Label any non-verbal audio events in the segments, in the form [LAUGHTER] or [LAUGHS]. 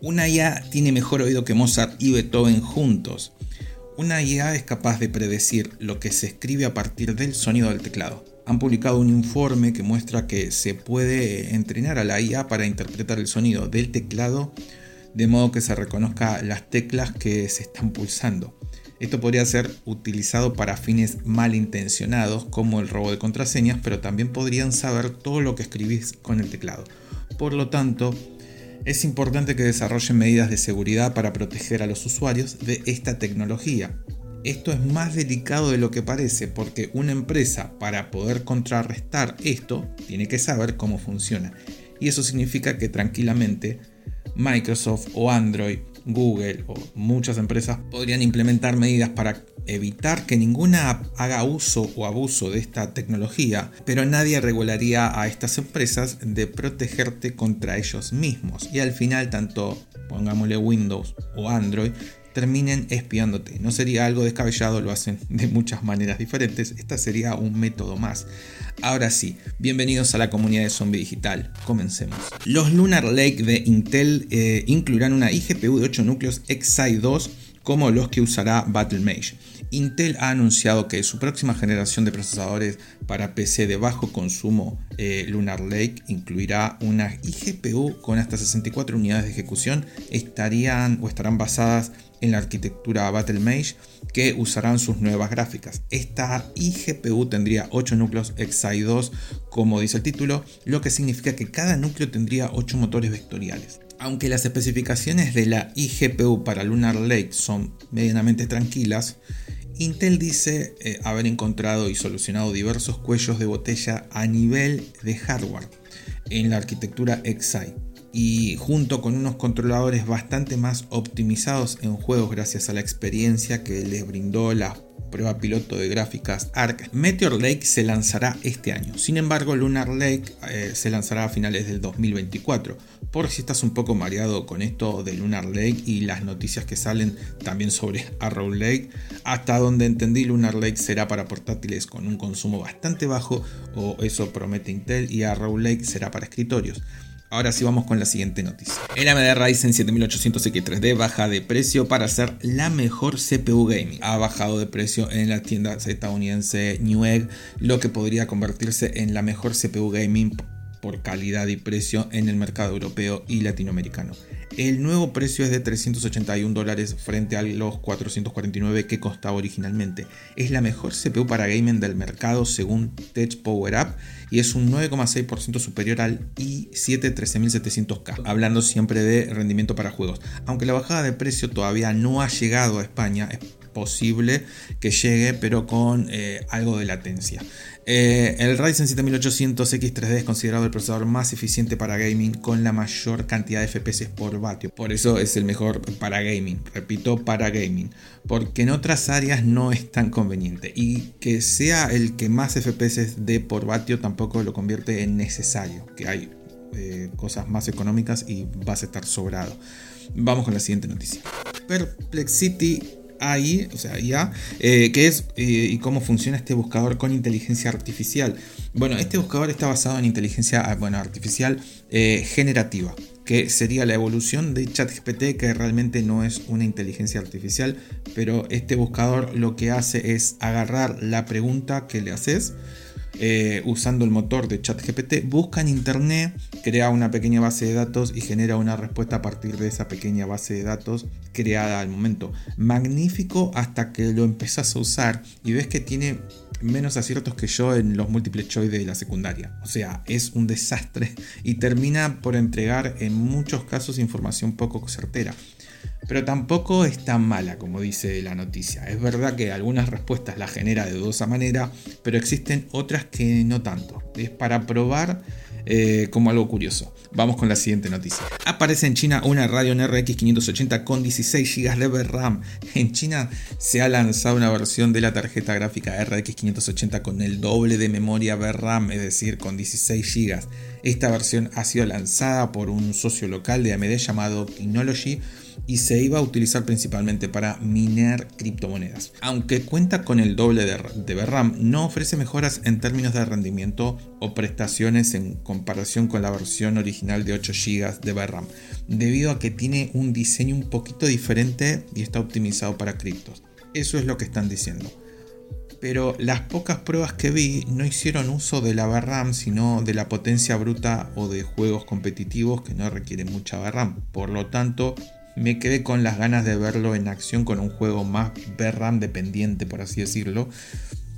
Una IA tiene mejor oído que Mozart y Beethoven juntos. Una IA es capaz de predecir lo que se escribe a partir del sonido del teclado. Han publicado un informe que muestra que se puede entrenar a la IA para interpretar el sonido del teclado de modo que se reconozca las teclas que se están pulsando. Esto podría ser utilizado para fines malintencionados como el robo de contraseñas, pero también podrían saber todo lo que escribís con el teclado. Por lo tanto, es importante que desarrollen medidas de seguridad para proteger a los usuarios de esta tecnología. Esto es más delicado de lo que parece porque una empresa para poder contrarrestar esto tiene que saber cómo funciona. Y eso significa que tranquilamente Microsoft o Android, Google o muchas empresas podrían implementar medidas para evitar que ninguna app haga uso o abuso de esta tecnología, pero nadie regularía a estas empresas de protegerte contra ellos mismos. Y al final, tanto pongámosle Windows o Android, terminen espiándote. No sería algo descabellado, lo hacen de muchas maneras diferentes. Esta sería un método más. Ahora sí, bienvenidos a la comunidad de Zombie Digital. Comencemos. Los Lunar Lake de Intel eh, incluirán una iGPU de 8 núcleos Xi 2 como los que usará Battlemage. Intel ha anunciado que su próxima generación de procesadores para PC de bajo consumo eh, Lunar Lake incluirá una iGPU con hasta 64 unidades de ejecución. Estarían o estarán basadas en la arquitectura Battlemage que usarán sus nuevas gráficas. Esta iGPU tendría 8 núcleos Xi 2 como dice el título, lo que significa que cada núcleo tendría 8 motores vectoriales. Aunque las especificaciones de la iGPU para Lunar Lake son medianamente tranquilas, Intel dice eh, haber encontrado y solucionado diversos cuellos de botella a nivel de hardware en la arquitectura Xi y junto con unos controladores bastante más optimizados en juegos gracias a la experiencia que les brindó la prueba piloto de gráficas ARC, Meteor Lake se lanzará este año. Sin embargo, Lunar Lake eh, se lanzará a finales del 2024. Por si estás un poco mareado con esto de Lunar Lake y las noticias que salen también sobre [LAUGHS] Arrow Lake, hasta donde entendí Lunar Lake será para portátiles con un consumo bastante bajo, o eso promete Intel, y Arrow Lake será para escritorios. Ahora sí vamos con la siguiente noticia. El AMD Ryzen 7800 X3D baja de precio para ser la mejor CPU gaming. Ha bajado de precio en la tienda estadounidense Newegg, lo que podría convertirse en la mejor CPU gaming por calidad y precio en el mercado europeo y latinoamericano. El nuevo precio es de 381 dólares frente a los 449 que costaba originalmente. Es la mejor CPU para gaming del mercado según Tech Power Up y es un 9,6% superior al i7 13700K, hablando siempre de rendimiento para juegos. Aunque la bajada de precio todavía no ha llegado a España, es posible que llegue, pero con eh, algo de latencia. Eh, el Ryzen 7800 X3D es considerado el procesador más eficiente para gaming con la mayor cantidad de FPS por vatio. Por eso es el mejor para gaming. Repito, para gaming. Porque en otras áreas no es tan conveniente. Y que sea el que más FPS dé por vatio tampoco lo convierte en necesario. Que hay eh, cosas más económicas y vas a estar sobrado. Vamos con la siguiente noticia. Perplexity AI, o sea, IA, eh, qué es eh, y cómo funciona este buscador con inteligencia artificial. Bueno, este buscador está basado en inteligencia ah, bueno, artificial eh, generativa, que sería la evolución de ChatGPT, que realmente no es una inteligencia artificial, pero este buscador lo que hace es agarrar la pregunta que le haces eh, usando el motor de ChatGPT, busca en internet, crea una pequeña base de datos y genera una respuesta a partir de esa pequeña base de datos creada al momento. Magnífico hasta que lo empezás a usar y ves que tiene menos aciertos que yo en los múltiples choice de la secundaria. O sea, es un desastre y termina por entregar en muchos casos información poco certera. Pero tampoco es tan mala como dice la noticia. Es verdad que algunas respuestas las genera de dudosa manera, pero existen otras que no tanto. Es para probar eh, como algo curioso. Vamos con la siguiente noticia. Aparece en China una Radeon RX 580 con 16 GB de RAM. En China se ha lanzado una versión de la tarjeta gráfica RX 580 con el doble de memoria VRAM, es decir, con 16 GB Esta versión ha sido lanzada por un socio local de AMD llamado Kinology y se iba a utilizar principalmente para minar criptomonedas. Aunque cuenta con el doble de, de no ofrece mejoras en términos de rendimiento o prestaciones en comparación con la versión original de 8 GB de VRAM, debido a que tiene un diseño un poquito diferente y está optimizado para criptos. Eso es lo que están diciendo pero las pocas pruebas que vi no hicieron uso de la VRAM, sino de la potencia bruta o de juegos competitivos que no requieren mucha VRAM. Por lo tanto, me quedé con las ganas de verlo en acción con un juego más VRAM dependiente, por así decirlo.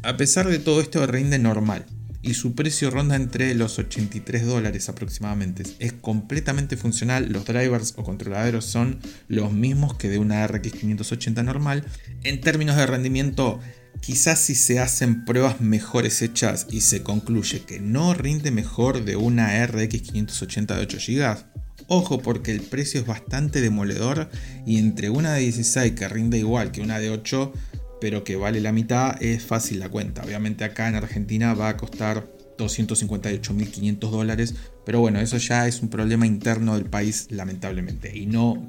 A pesar de todo esto rinde normal y su precio ronda entre los 83 dólares aproximadamente. Es completamente funcional, los drivers o controladores son los mismos que de una RX 580 normal. En términos de rendimiento Quizás si se hacen pruebas mejores hechas y se concluye que no rinde mejor de una RX 580 de 8 GB, ojo porque el precio es bastante demoledor y entre una de 16 que rinde igual que una de 8 pero que vale la mitad es fácil la cuenta. Obviamente acá en Argentina va a costar 258.500 dólares, pero bueno, eso ya es un problema interno del país lamentablemente y no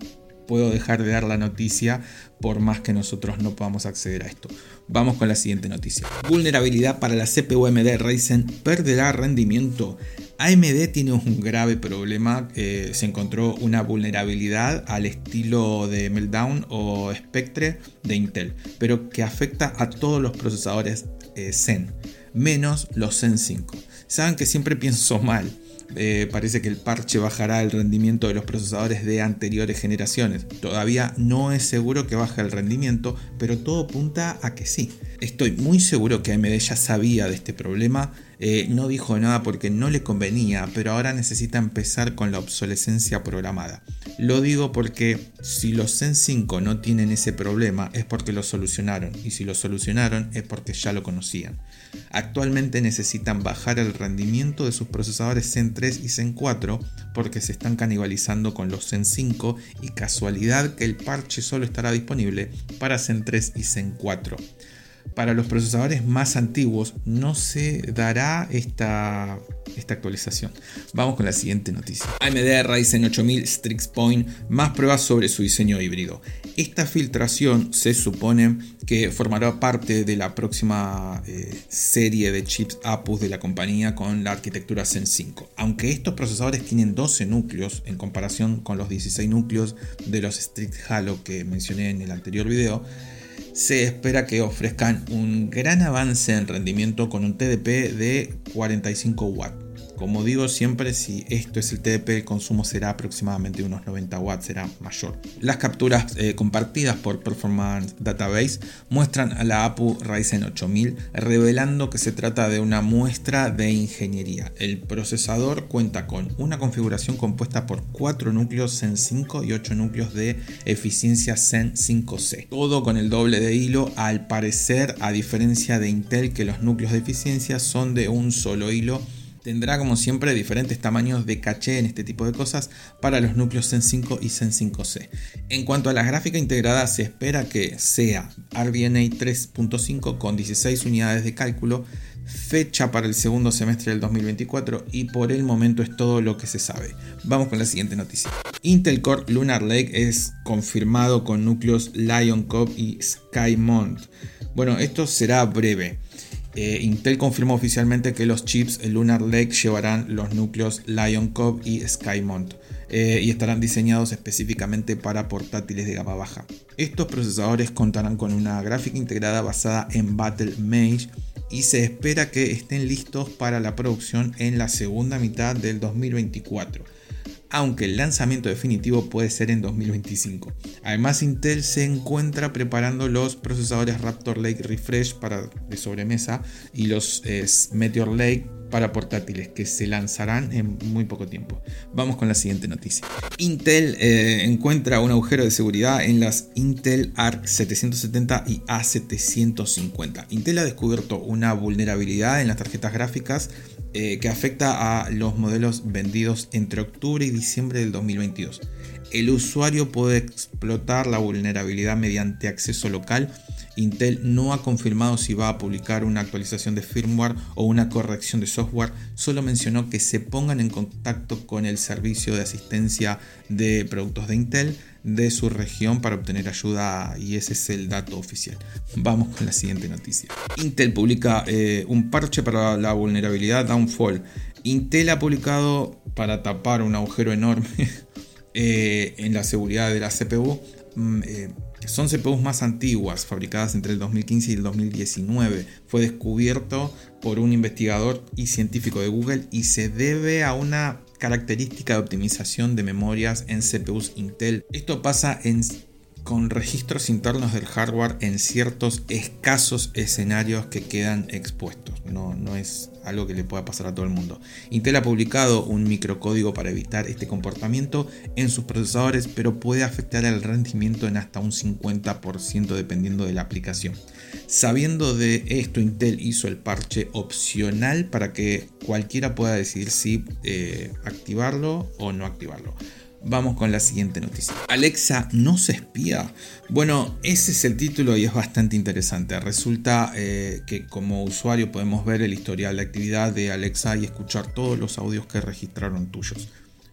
puedo dejar de dar la noticia por más que nosotros no podamos acceder a esto. Vamos con la siguiente noticia. Vulnerabilidad para la CPU AMD Ryzen perderá rendimiento. AMD tiene un grave problema. Eh, se encontró una vulnerabilidad al estilo de Meltdown o Spectre de Intel, pero que afecta a todos los procesadores eh, Zen, menos los Zen 5. Saben que siempre [LAUGHS] pienso mal eh, parece que el parche bajará el rendimiento de los procesadores de anteriores generaciones. Todavía no es seguro que baje el rendimiento, pero todo apunta a que sí. Estoy muy seguro que AMD ya sabía de este problema, eh, no dijo nada porque no le convenía, pero ahora necesita empezar con la obsolescencia programada. Lo digo porque si los Zen 5 no tienen ese problema es porque lo solucionaron, y si lo solucionaron es porque ya lo conocían. Actualmente necesitan bajar el rendimiento de sus procesadores Zen 3 y Zen 4 porque se están canibalizando con los Zen 5 y casualidad que el parche solo estará disponible para Zen 3 y Zen 4. Para los procesadores más antiguos no se dará esta, esta actualización. Vamos con la siguiente noticia. AMD Ryzen 8000 Strix Point, más pruebas sobre su diseño híbrido. Esta filtración se supone que formará parte de la próxima eh, serie de chips APUs de la compañía con la arquitectura Zen 5. Aunque estos procesadores tienen 12 núcleos en comparación con los 16 núcleos de los Strix Halo que mencioné en el anterior video, se espera que ofrezcan un gran avance en rendimiento con un TDP de 45 watts. Como digo siempre, si esto es el TDP, el consumo será aproximadamente unos 90 watts, será mayor. Las capturas eh, compartidas por Performance Database muestran a la APU Ryzen 8000, revelando que se trata de una muestra de ingeniería. El procesador cuenta con una configuración compuesta por 4 núcleos Zen 5 y 8 núcleos de eficiencia Zen 5C. Todo con el doble de hilo, al parecer, a diferencia de Intel, que los núcleos de eficiencia son de un solo hilo Tendrá como siempre diferentes tamaños de caché en este tipo de cosas para los núcleos Zen 5 y Zen 5C. En cuanto a la gráfica integrada, se espera que sea RDNA 3.5 con 16 unidades de cálculo, fecha para el segundo semestre del 2024 y por el momento es todo lo que se sabe. Vamos con la siguiente noticia. Intel Core Lunar Lake es confirmado con núcleos Lion Cub y Skymont. Bueno, esto será breve. Eh, Intel confirmó oficialmente que los chips Lunar Lake llevarán los núcleos Lion Cub y Skymont eh, y estarán diseñados específicamente para portátiles de gama baja. Estos procesadores contarán con una gráfica integrada basada en Battle Mage y se espera que estén listos para la producción en la segunda mitad del 2024 aunque el lanzamiento definitivo puede ser en 2025. Además, Intel se encuentra preparando los procesadores Raptor Lake Refresh para de sobremesa y los eh, Meteor Lake para portátiles que se lanzarán en muy poco tiempo. Vamos con la siguiente noticia. Intel eh, encuentra un agujero de seguridad en las Intel Arc 770 y A750. Intel ha descubierto una vulnerabilidad en las tarjetas gráficas eh, que afecta a los modelos vendidos entre octubre y diciembre del 2022. El usuario puede explotar la vulnerabilidad mediante acceso local Intel no ha confirmado si va a publicar una actualización de firmware o una corrección de software, solo mencionó que se pongan en contacto con el servicio de asistencia de productos de Intel de su región para obtener ayuda y ese es el dato oficial. Vamos con la siguiente noticia. Intel publica eh, un parche para la vulnerabilidad Downfall. Intel ha publicado para tapar un agujero enorme [LAUGHS] eh, en la seguridad de la CPU. Mm, eh, son CPUs más antiguas, fabricadas entre el 2015 y el 2019. Fue descubierto por un investigador y científico de Google y se debe a una característica de optimización de memorias en CPUs Intel. Esto pasa en con registros internos del hardware en ciertos escasos escenarios que quedan expuestos. No, no es algo que le pueda pasar a todo el mundo. Intel ha publicado un microcódigo para evitar este comportamiento en sus procesadores, pero puede afectar el rendimiento en hasta un 50% dependiendo de la aplicación. Sabiendo de esto, Intel hizo el parche opcional para que cualquiera pueda decidir si eh, activarlo o no activarlo. Vamos con la siguiente noticia. Alexa no se espía. Bueno, ese es el título y es bastante interesante. Resulta eh, que como usuario podemos ver el historial de actividad de Alexa y escuchar todos los audios que registraron tuyos.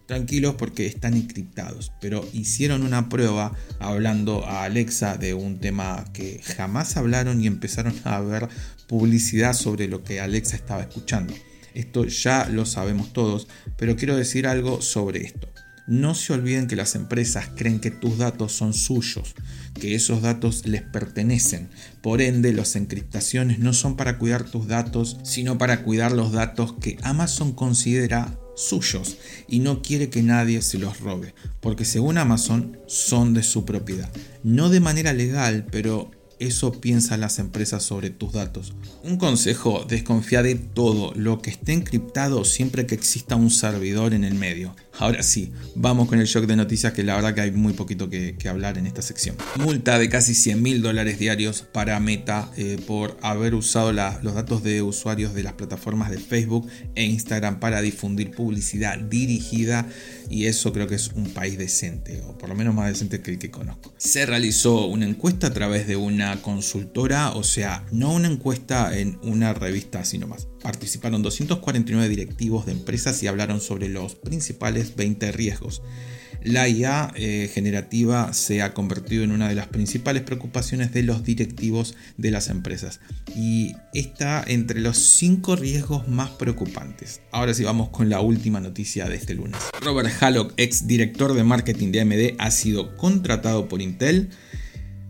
Tranquilos porque están encriptados, pero hicieron una prueba hablando a Alexa de un tema que jamás hablaron y empezaron a ver publicidad sobre lo que Alexa estaba escuchando. Esto ya lo sabemos todos, pero quiero decir algo sobre esto. No se olviden que las empresas creen que tus datos son suyos, que esos datos les pertenecen. Por ende, las encriptaciones no son para cuidar tus datos, sino para cuidar los datos que Amazon considera suyos y no quiere que nadie se los robe, porque según Amazon son de su propiedad. No de manera legal, pero eso piensan las empresas sobre tus datos. Un consejo, desconfía de todo lo que esté encriptado siempre que exista un servidor en el medio. Ahora sí, vamos con el shock de noticias que la verdad que hay muy poquito que, hablar en esta sección. Multa de casi 100 mil dólares diarios para Meta eh, por haber usado los datos de usuarios de las plataformas de Facebook e Instagram para difundir publicidad dirigida y eso creo que es un país decente, o por lo menos más decente que el que conozco. Se realizó una encuesta a través de una consultora, o sea, no una encuesta en una revista, sino más. Participaron 249 directivos de empresas y hablaron sobre los principales 20 riesgos. La IA eh, generativa se ha convertido en una de las principales preocupaciones de los directivos de las empresas y está entre los 5 riesgos más preocupantes. Ahora sí vamos con la última noticia de este lunes. Robert Hallock, ex director de marketing de AMD, ha sido contratado por Intel.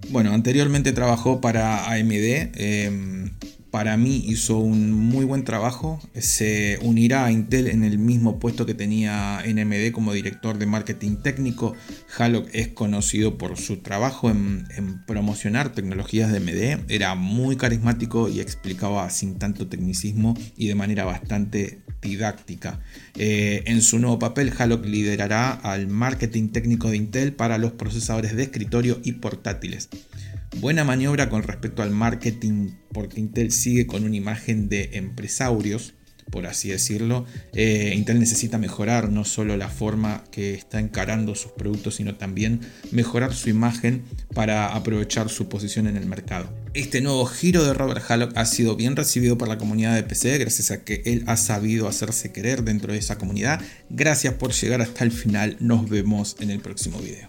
Bueno, anteriormente trabajó para AMD. Em, para mí hizo un muy buen trabajo. Se unirá a Intel en el mismo puesto que tenía NMD como director de marketing técnico. Hallock es conocido por su trabajo en, promocionar tecnologías de AMD. Era muy carismático y explicaba sin tanto tecnicismo y de manera bastante didáctica. Eh, en su nuevo papel, Hallock liderará al marketing técnico de Intel para los procesadores de escritorio y portátiles. Buena maniobra con respecto al marketing porque Intel sigue con una imagen de empresarios, por así decirlo. Eh, Intel necesita mejorar no solo la forma que está encarando sus productos, sino también mejorar su imagen para aprovechar su posición en el mercado. Este nuevo giro de Robert Hallock ha sido bien recibido por la comunidad de PC gracias a que él ha sabido hacerse querer dentro de esa comunidad. Gracias por llegar hasta el final. Nos vemos en el próximo video.